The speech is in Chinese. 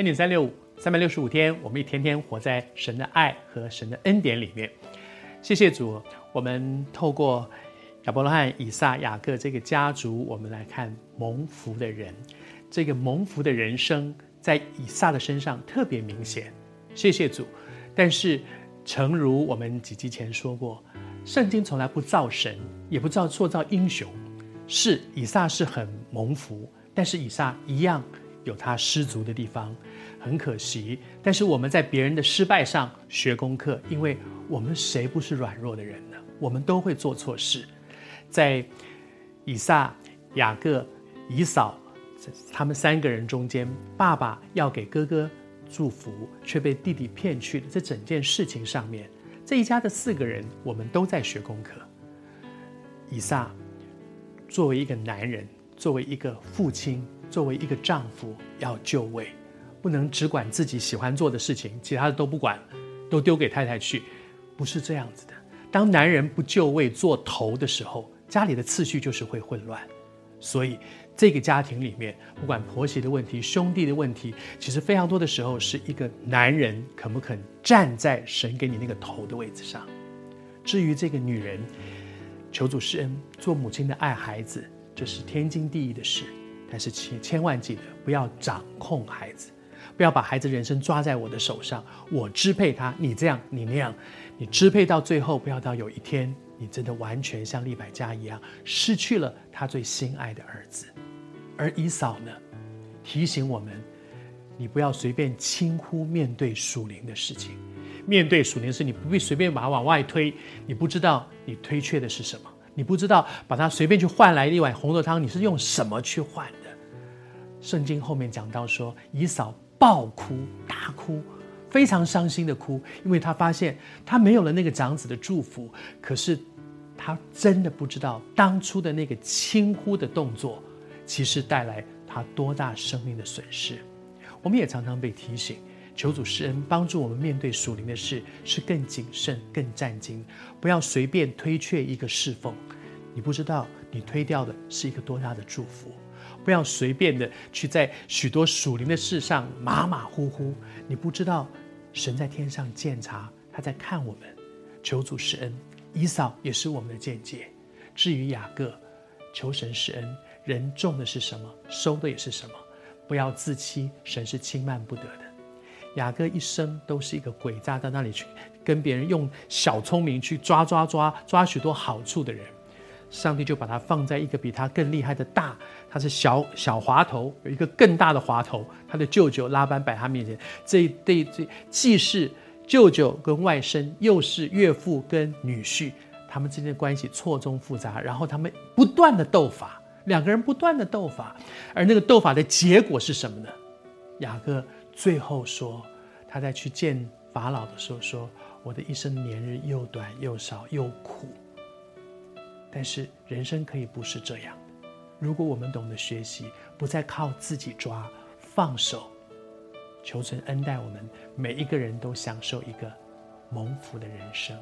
恩典三六五，三百六十五天，我们一天天活在神的爱和神的恩典里面。谢谢主，我们透过亚伯拉罕、以撒、雅各这个家族，我们来看蒙福的人。这个蒙福的人生，在以撒的身上特别明显。谢谢主。但是，诚如我们几集前说过，圣经从来不造神，也不造塑造英雄。是以撒是很蒙福，但是以撒一样有他失足的地方，很可惜。但是我们在别人的失败上学功课，因为我们谁不是软弱的人呢？我们都会做错事。在以撒、雅各、以扫他们三个人中间，爸爸要给哥哥祝福，却被弟弟骗去了。这整件事情上面，这一家的四个人，我们都在学功课。以撒。作为一个男人，作为一个父亲，作为一个丈夫，要就位，不能只管自己喜欢做的事情，其他的都不管，都丢给太太去，不是这样子的。当男人不就位做头的时候，家里的次序就是会混乱。所以，这个家庭里面，不管婆媳的问题、兄弟的问题，其实非常多的时候是一个男人肯不肯站在神给你那个头的位置上。至于这个女人，求主施恩，做母亲的爱孩子，这是天经地义的事。但是千千万记得，不要掌控孩子，不要把孩子人生抓在我的手上，我支配他，你这样，你那样，你支配到最后，不要到有一天，你真的完全像利百加一样，失去了他最心爱的儿子。而以扫呢，提醒我们，你不要随便轻忽面对属灵的事情。面对属灵的事，你不必随便把它往外推。你不知道你推却的是什么，你不知道把它随便去换来一碗红豆汤，你是用什么去换？圣经后面讲到说，以扫暴哭大哭，非常伤心的哭，因为他发现他没有了那个长子的祝福。可是他真的不知道当初的那个轻忽的动作，其实带来他多大生命的损失。我们也常常被提醒。求主施恩，帮助我们面对属灵的事是更谨慎、更战兢，不要随便推却一个侍奉。你不知道你推掉的是一个多大的祝福，不要随便的去在许多属灵的事上马马虎虎。你不知道神在天上鉴察，他在看我们。求主施恩，以扫也是我们的见解。至于雅各，求神施恩，人种的是什么，收的也是什么。不要自欺，神是轻慢不得的。雅各一生都是一个诡诈，到那里去跟别人用小聪明去抓抓抓抓许多好处的人，上帝就把他放在一个比他更厉害的大，他是小小滑头，有一个更大的滑头。他的舅舅拉班摆他面前，这这这既是舅舅跟外甥，又是岳父跟女婿，他们之间的关系错综复杂，然后他们不断的斗法，两个人不断的斗法，而那个斗法的结果是什么呢？雅各。最后说，他在去见法老的时候说：“我的一生年日又短又少又苦。”但是人生可以不是这样的。如果我们懂得学习，不再靠自己抓，放手，求神恩待我们每一个人都享受一个蒙福的人生。